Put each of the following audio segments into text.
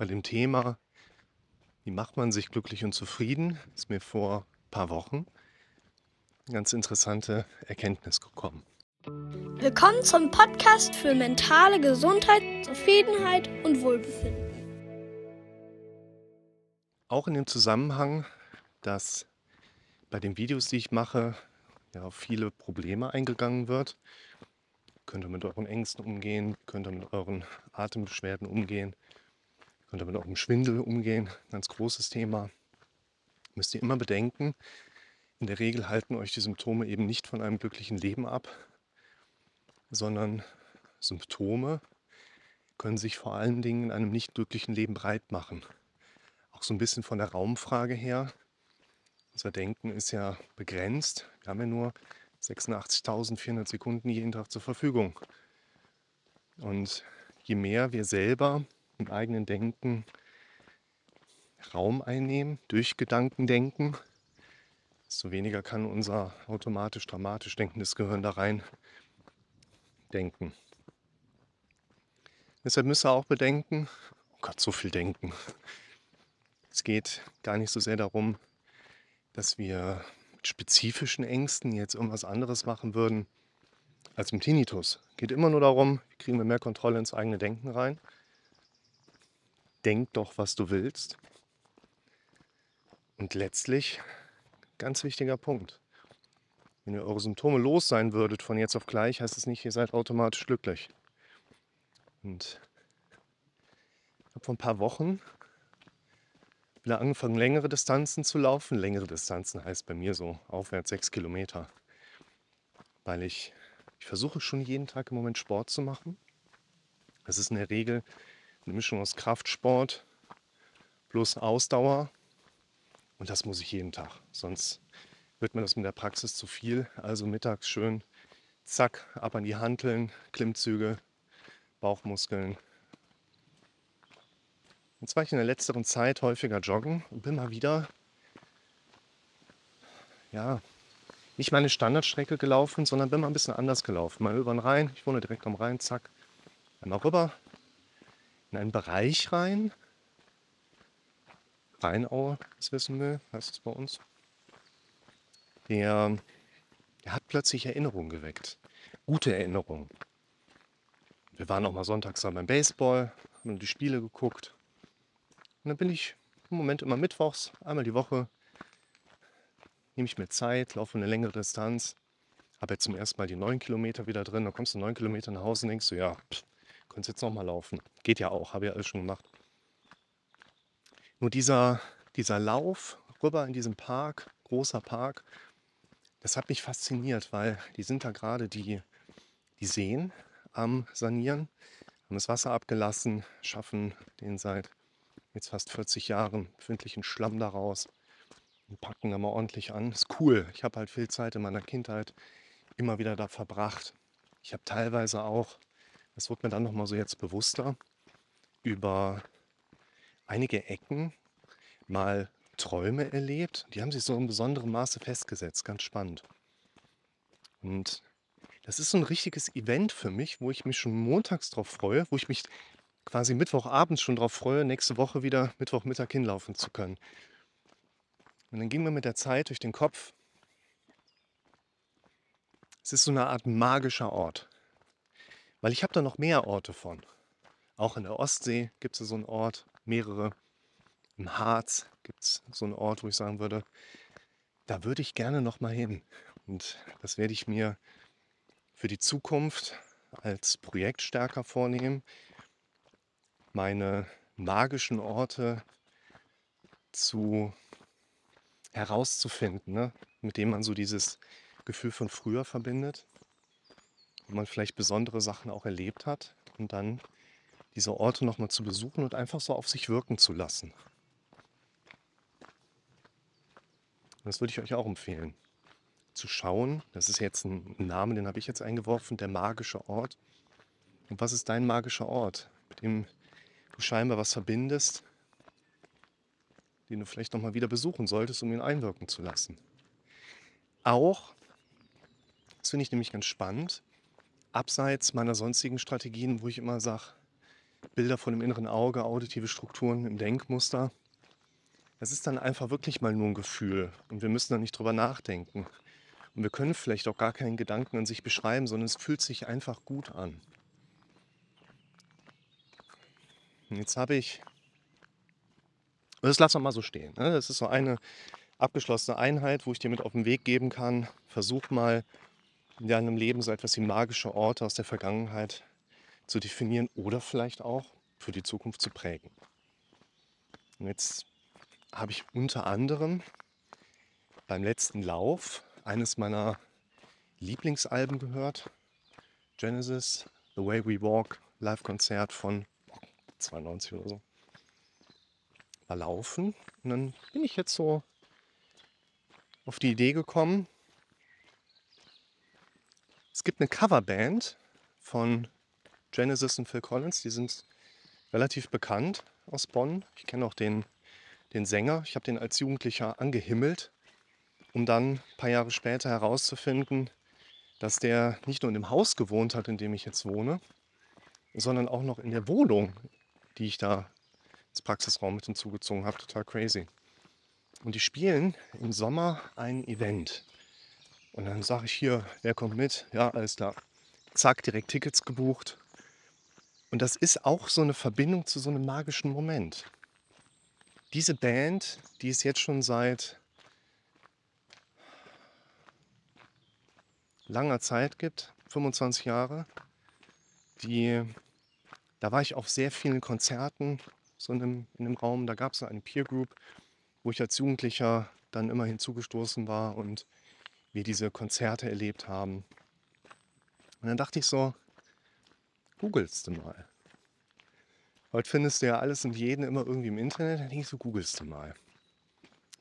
bei dem Thema, wie macht man sich glücklich und zufrieden, ist mir vor ein paar Wochen eine ganz interessante Erkenntnis gekommen. Willkommen zum Podcast für mentale Gesundheit, Zufriedenheit und Wohlbefinden. Auch in dem Zusammenhang, dass bei den Videos, die ich mache, ja, auf viele Probleme eingegangen wird. Könnt ihr mit euren Ängsten umgehen, könnt ihr mit euren Atembeschwerden umgehen, könnt ihr mit eurem Schwindel umgehen. Ganz großes Thema. Müsst ihr immer bedenken, in der Regel halten euch die Symptome eben nicht von einem glücklichen Leben ab, sondern Symptome können sich vor allen Dingen in einem nicht glücklichen Leben breit machen. Auch so ein bisschen von der Raumfrage her. Unser Denken ist ja begrenzt. Wir haben ja nur 86.400 Sekunden jeden Tag zur Verfügung. Und je mehr wir selber im eigenen Denken Raum einnehmen, durch Gedankendenken, desto weniger kann unser automatisch dramatisch denkendes Gehirn da rein denken. Deshalb müsst ihr auch bedenken, oh Gott, so viel denken. Es geht gar nicht so sehr darum, dass wir mit spezifischen Ängsten jetzt irgendwas anderes machen würden als im Tinnitus. Geht immer nur darum, wie kriegen wir mehr Kontrolle ins eigene Denken rein. Denk doch, was du willst. Und letztlich, ganz wichtiger Punkt, wenn ihr eure Symptome los sein würdet von jetzt auf gleich, heißt es nicht, ihr seid automatisch glücklich. Und ich habe vor ein paar Wochen wieder angefangen, längere Distanzen zu laufen. Längere Distanzen heißt bei mir so aufwärts sechs Kilometer. Weil ich, ich versuche schon jeden Tag im Moment Sport zu machen. Das ist in der Regel eine Mischung aus Kraftsport plus Ausdauer. Und das muss ich jeden Tag. Sonst wird mir das mit der Praxis zu viel. Also mittags schön, zack, ab an die Hanteln, Klimmzüge, Bauchmuskeln, Jetzt war ich in der letzteren Zeit häufiger joggen und bin mal wieder, ja, nicht meine Standardstrecke gelaufen, sondern bin mal ein bisschen anders gelaufen. Mal über den Rhein, ich wohne direkt am Rhein, zack, einmal rüber in einen Bereich rein. Rheinaue, das wissen wir, heißt es bei uns. Der, der hat plötzlich Erinnerungen geweckt. Gute Erinnerungen. Wir waren auch mal sonntags beim Baseball, haben die Spiele geguckt. Und dann bin ich im Moment immer mittwochs, einmal die Woche, nehme ich mir Zeit, laufe eine längere Distanz, habe jetzt zum ersten Mal die neun Kilometer wieder drin. Dann kommst du neun Kilometer nach Hause und denkst du, ja, pff, könntest jetzt noch mal laufen. Geht ja auch, habe ja alles schon gemacht. Nur dieser, dieser Lauf rüber in diesem Park, großer Park, das hat mich fasziniert, weil die sind da gerade die, die Seen am Sanieren, haben das Wasser abgelassen, schaffen den seit jetzt fast 40 Jahren befindlichen Schlamm daraus und packen da mal ordentlich an. Ist cool. Ich habe halt viel Zeit in meiner Kindheit immer wieder da verbracht. Ich habe teilweise auch, das wird mir dann nochmal so jetzt bewusster, über einige Ecken mal Träume erlebt. Die haben sich so in besonderem Maße festgesetzt. Ganz spannend. Und das ist so ein richtiges Event für mich, wo ich mich schon montags drauf freue, wo ich mich quasi Mittwochabends schon darauf freue, nächste Woche wieder Mittwochmittag hinlaufen zu können. Und dann ging mir mit der Zeit durch den Kopf, es ist so eine Art magischer Ort. Weil ich habe da noch mehr Orte von. Auch in der Ostsee gibt es so einen Ort, mehrere. Im Harz gibt es so einen Ort, wo ich sagen würde, da würde ich gerne noch mal hin. Und das werde ich mir für die Zukunft als Projekt stärker vornehmen, meine magischen Orte zu herauszufinden, ne? mit dem man so dieses Gefühl von früher verbindet, wo man vielleicht besondere Sachen auch erlebt hat und dann diese Orte nochmal zu besuchen und einfach so auf sich wirken zu lassen. Das würde ich euch auch empfehlen. Zu schauen, das ist jetzt ein Name, den habe ich jetzt eingeworfen, der magische Ort. Und was ist dein magischer Ort, mit dem du scheinbar was verbindest, den du vielleicht nochmal wieder besuchen solltest, um ihn einwirken zu lassen. Auch, das finde ich nämlich ganz spannend, abseits meiner sonstigen Strategien, wo ich immer sage, Bilder von dem inneren Auge, auditive Strukturen im Denkmuster. Es ist dann einfach wirklich mal nur ein Gefühl und wir müssen da nicht drüber nachdenken. Und wir können vielleicht auch gar keinen Gedanken an sich beschreiben, sondern es fühlt sich einfach gut an. Und jetzt habe ich, das lassen wir mal so stehen. Ne? Das ist so eine abgeschlossene Einheit, wo ich dir mit auf den Weg geben kann. Versuch mal in deinem Leben so etwas wie magische Orte aus der Vergangenheit zu definieren oder vielleicht auch für die Zukunft zu prägen. Und jetzt habe ich unter anderem beim letzten Lauf eines meiner Lieblingsalben gehört. Genesis, The Way We Walk, Live-Konzert von 92 oder so. War laufen und dann bin ich jetzt so auf die Idee gekommen. Es gibt eine Coverband von Genesis und Phil Collins, die sind relativ bekannt aus Bonn. Ich kenne auch den, den Sänger. Ich habe den als Jugendlicher angehimmelt um dann ein paar Jahre später herauszufinden, dass der nicht nur in dem Haus gewohnt hat, in dem ich jetzt wohne, sondern auch noch in der Wohnung, die ich da ins Praxisraum mit hinzugezogen habe. Total crazy. Und die spielen im Sommer ein Event. Und dann sage ich hier, wer kommt mit? Ja, alles klar. Zack, direkt Tickets gebucht. Und das ist auch so eine Verbindung zu so einem magischen Moment. Diese Band, die ist jetzt schon seit langer Zeit gibt, 25 Jahre. Die, da war ich auf sehr vielen Konzerten so in einem, in einem Raum. Da gab es eine Peer Group, wo ich als Jugendlicher dann immer hinzugestoßen war und wir diese Konzerte erlebt haben. Und dann dachte ich so, googelst du mal. Heute findest du ja alles und jeden immer irgendwie im Internet. Dann denke ich so, googelst du mal.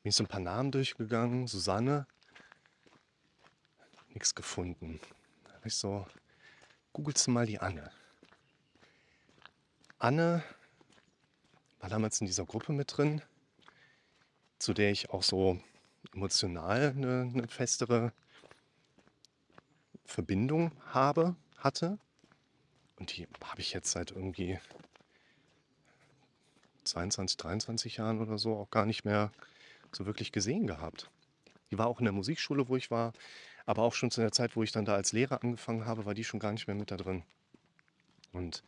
Bin ich so ein paar Namen durchgegangen. Susanne, nichts gefunden. Da habe ich so, googelst du mal die Anne. Anne war damals in dieser Gruppe mit drin, zu der ich auch so emotional eine, eine festere Verbindung habe, hatte. Und die habe ich jetzt seit irgendwie 22, 23 Jahren oder so auch gar nicht mehr so wirklich gesehen gehabt. Die war auch in der Musikschule, wo ich war. Aber auch schon zu der Zeit, wo ich dann da als Lehrer angefangen habe, war die schon gar nicht mehr mit da drin. Und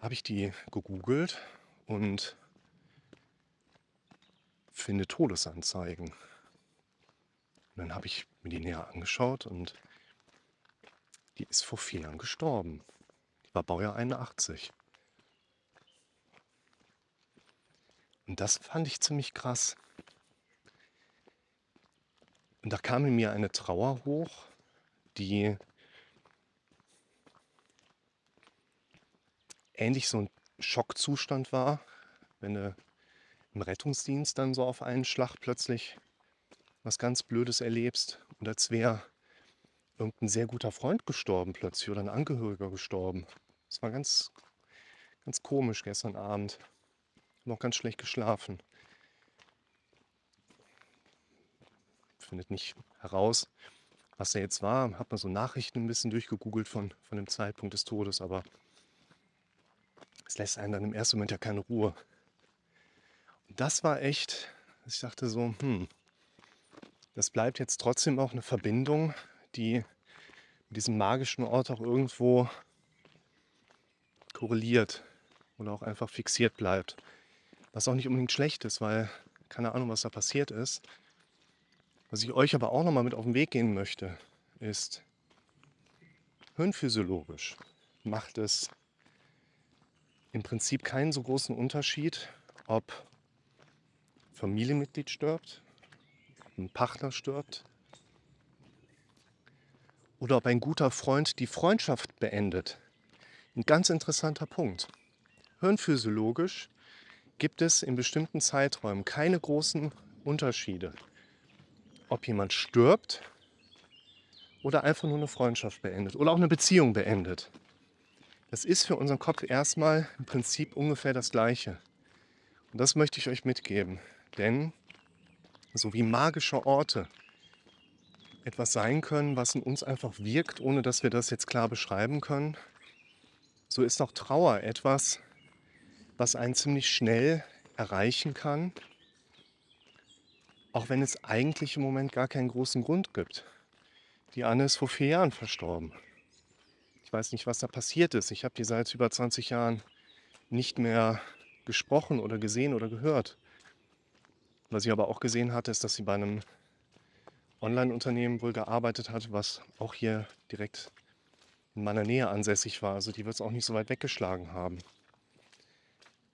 habe ich die gegoogelt und finde Todesanzeigen. Und dann habe ich mir die näher angeschaut und die ist vor vier Jahren gestorben. Die war Baujahr 81. Und das fand ich ziemlich krass. Und da kam in mir eine Trauer hoch, die ähnlich so ein Schockzustand war, wenn du im Rettungsdienst dann so auf einen Schlag plötzlich was ganz Blödes erlebst und als wäre irgendein sehr guter Freund gestorben plötzlich oder ein Angehöriger gestorben. Das war ganz, ganz komisch gestern Abend. Noch ganz schlecht geschlafen. findet nicht heraus, was er jetzt war. Hat man so Nachrichten ein bisschen durchgegoogelt von, von dem Zeitpunkt des Todes, aber es lässt einen dann im ersten Moment ja keine Ruhe. Das war echt, ich dachte so, hm, das bleibt jetzt trotzdem auch eine Verbindung, die mit diesem magischen Ort auch irgendwo korreliert oder auch einfach fixiert bleibt. Was auch nicht unbedingt schlecht ist, weil keine Ahnung, was da passiert ist. Was ich euch aber auch noch mal mit auf den Weg gehen möchte, ist, hirnphysiologisch macht es im Prinzip keinen so großen Unterschied, ob Familienmitglied stirbt, ein Partner stirbt oder ob ein guter Freund die Freundschaft beendet. Ein ganz interessanter Punkt. Hirnphysiologisch gibt es in bestimmten Zeiträumen keine großen Unterschiede ob jemand stirbt oder einfach nur eine Freundschaft beendet oder auch eine Beziehung beendet. Das ist für unseren Kopf erstmal im Prinzip ungefähr das Gleiche. Und das möchte ich euch mitgeben. Denn so wie magische Orte etwas sein können, was in uns einfach wirkt, ohne dass wir das jetzt klar beschreiben können, so ist auch Trauer etwas, was einen ziemlich schnell erreichen kann, auch wenn es eigentlich im Moment gar keinen großen Grund gibt. Die Anne ist vor vier Jahren verstorben. Ich weiß nicht, was da passiert ist. Ich habe die seit über 20 Jahren nicht mehr gesprochen oder gesehen oder gehört. Was ich aber auch gesehen hatte, ist, dass sie bei einem Online-Unternehmen wohl gearbeitet hat, was auch hier direkt in meiner Nähe ansässig war. Also die wird es auch nicht so weit weggeschlagen haben.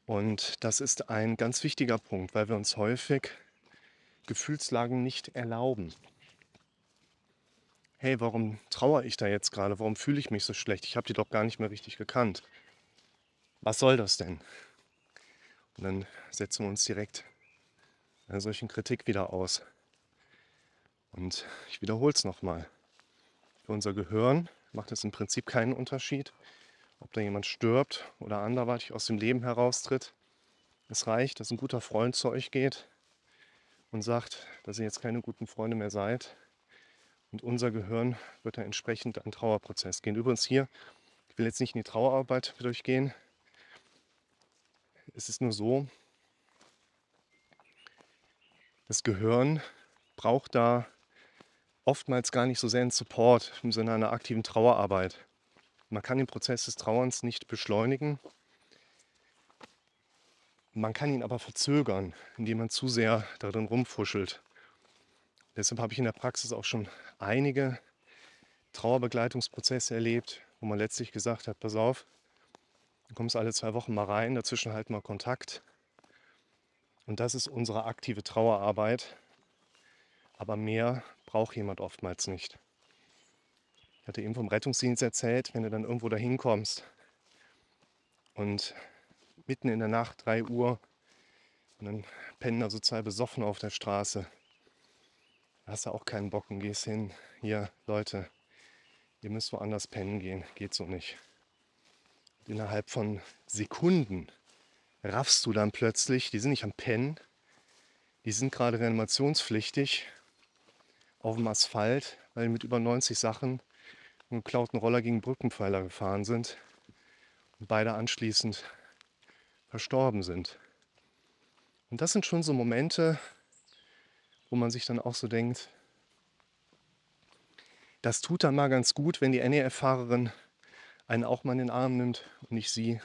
Und das ist ein ganz wichtiger Punkt, weil wir uns häufig Gefühlslagen nicht erlauben. Hey, warum trauere ich da jetzt gerade? Warum fühle ich mich so schlecht? Ich habe die doch gar nicht mehr richtig gekannt. Was soll das denn? Und dann setzen wir uns direkt einer solchen Kritik wieder aus. Und ich wiederhole es nochmal. Für unser Gehirn macht es im Prinzip keinen Unterschied, ob da jemand stirbt oder anderweitig aus dem Leben heraustritt. Es reicht, dass ein guter Freund zu euch geht und sagt, dass ihr jetzt keine guten Freunde mehr seid. Und unser Gehirn wird dann entsprechend einen Trauerprozess gehen. Übrigens hier, ich will jetzt nicht in die Trauerarbeit mit euch gehen. Es ist nur so, das Gehirn braucht da oftmals gar nicht so sehr einen Support im Sinne einer aktiven Trauerarbeit. Man kann den Prozess des Trauerns nicht beschleunigen. Man kann ihn aber verzögern, indem man zu sehr darin rumfuschelt. Deshalb habe ich in der Praxis auch schon einige Trauerbegleitungsprozesse erlebt, wo man letztlich gesagt hat, pass auf, du kommst alle zwei Wochen mal rein, dazwischen halt mal Kontakt. Und das ist unsere aktive Trauerarbeit. Aber mehr braucht jemand oftmals nicht. Ich hatte eben vom Rettungsdienst erzählt, wenn du dann irgendwo dahin kommst und mitten in der Nacht, 3 Uhr, und dann pennen da so zwei besoffen auf der Straße. Da hast du auch keinen Bock und gehst hin. Hier, Leute, ihr müsst woanders pennen gehen. Geht so nicht. Und innerhalb von Sekunden raffst du dann plötzlich, die sind nicht am Pennen, die sind gerade reanimationspflichtig auf dem Asphalt, weil mit über 90 Sachen einen geklauten Roller gegen Brückenpfeiler gefahren sind und beide anschließend verstorben sind. Und das sind schon so Momente, wo man sich dann auch so denkt, das tut dann mal ganz gut, wenn die NEF-Fahrerin einen auch mal in den Arm nimmt und nicht sie.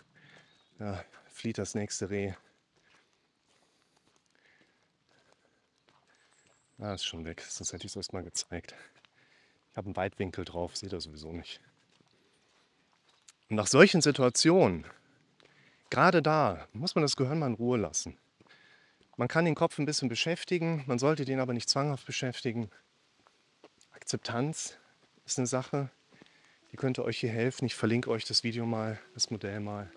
Ja, flieht das nächste Reh. Ah, ist schon weg. Sonst hätte ich es erst mal gezeigt. Ich habe einen Weitwinkel drauf, seht ihr sowieso nicht. Und nach solchen Situationen, gerade da, muss man das Gehirn mal in Ruhe lassen. Man kann den Kopf ein bisschen beschäftigen, man sollte den aber nicht zwanghaft beschäftigen. Akzeptanz ist eine Sache, die könnte euch hier helfen. Ich verlinke euch das Video mal, das Modell mal.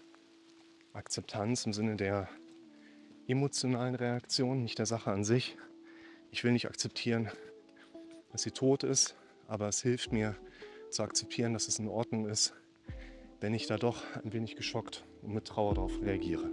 Akzeptanz im Sinne der emotionalen Reaktion, nicht der Sache an sich. Ich will nicht akzeptieren, dass sie tot ist, aber es hilft mir zu akzeptieren, dass es in Ordnung ist, wenn ich da doch ein wenig geschockt und mit Trauer darauf reagiere.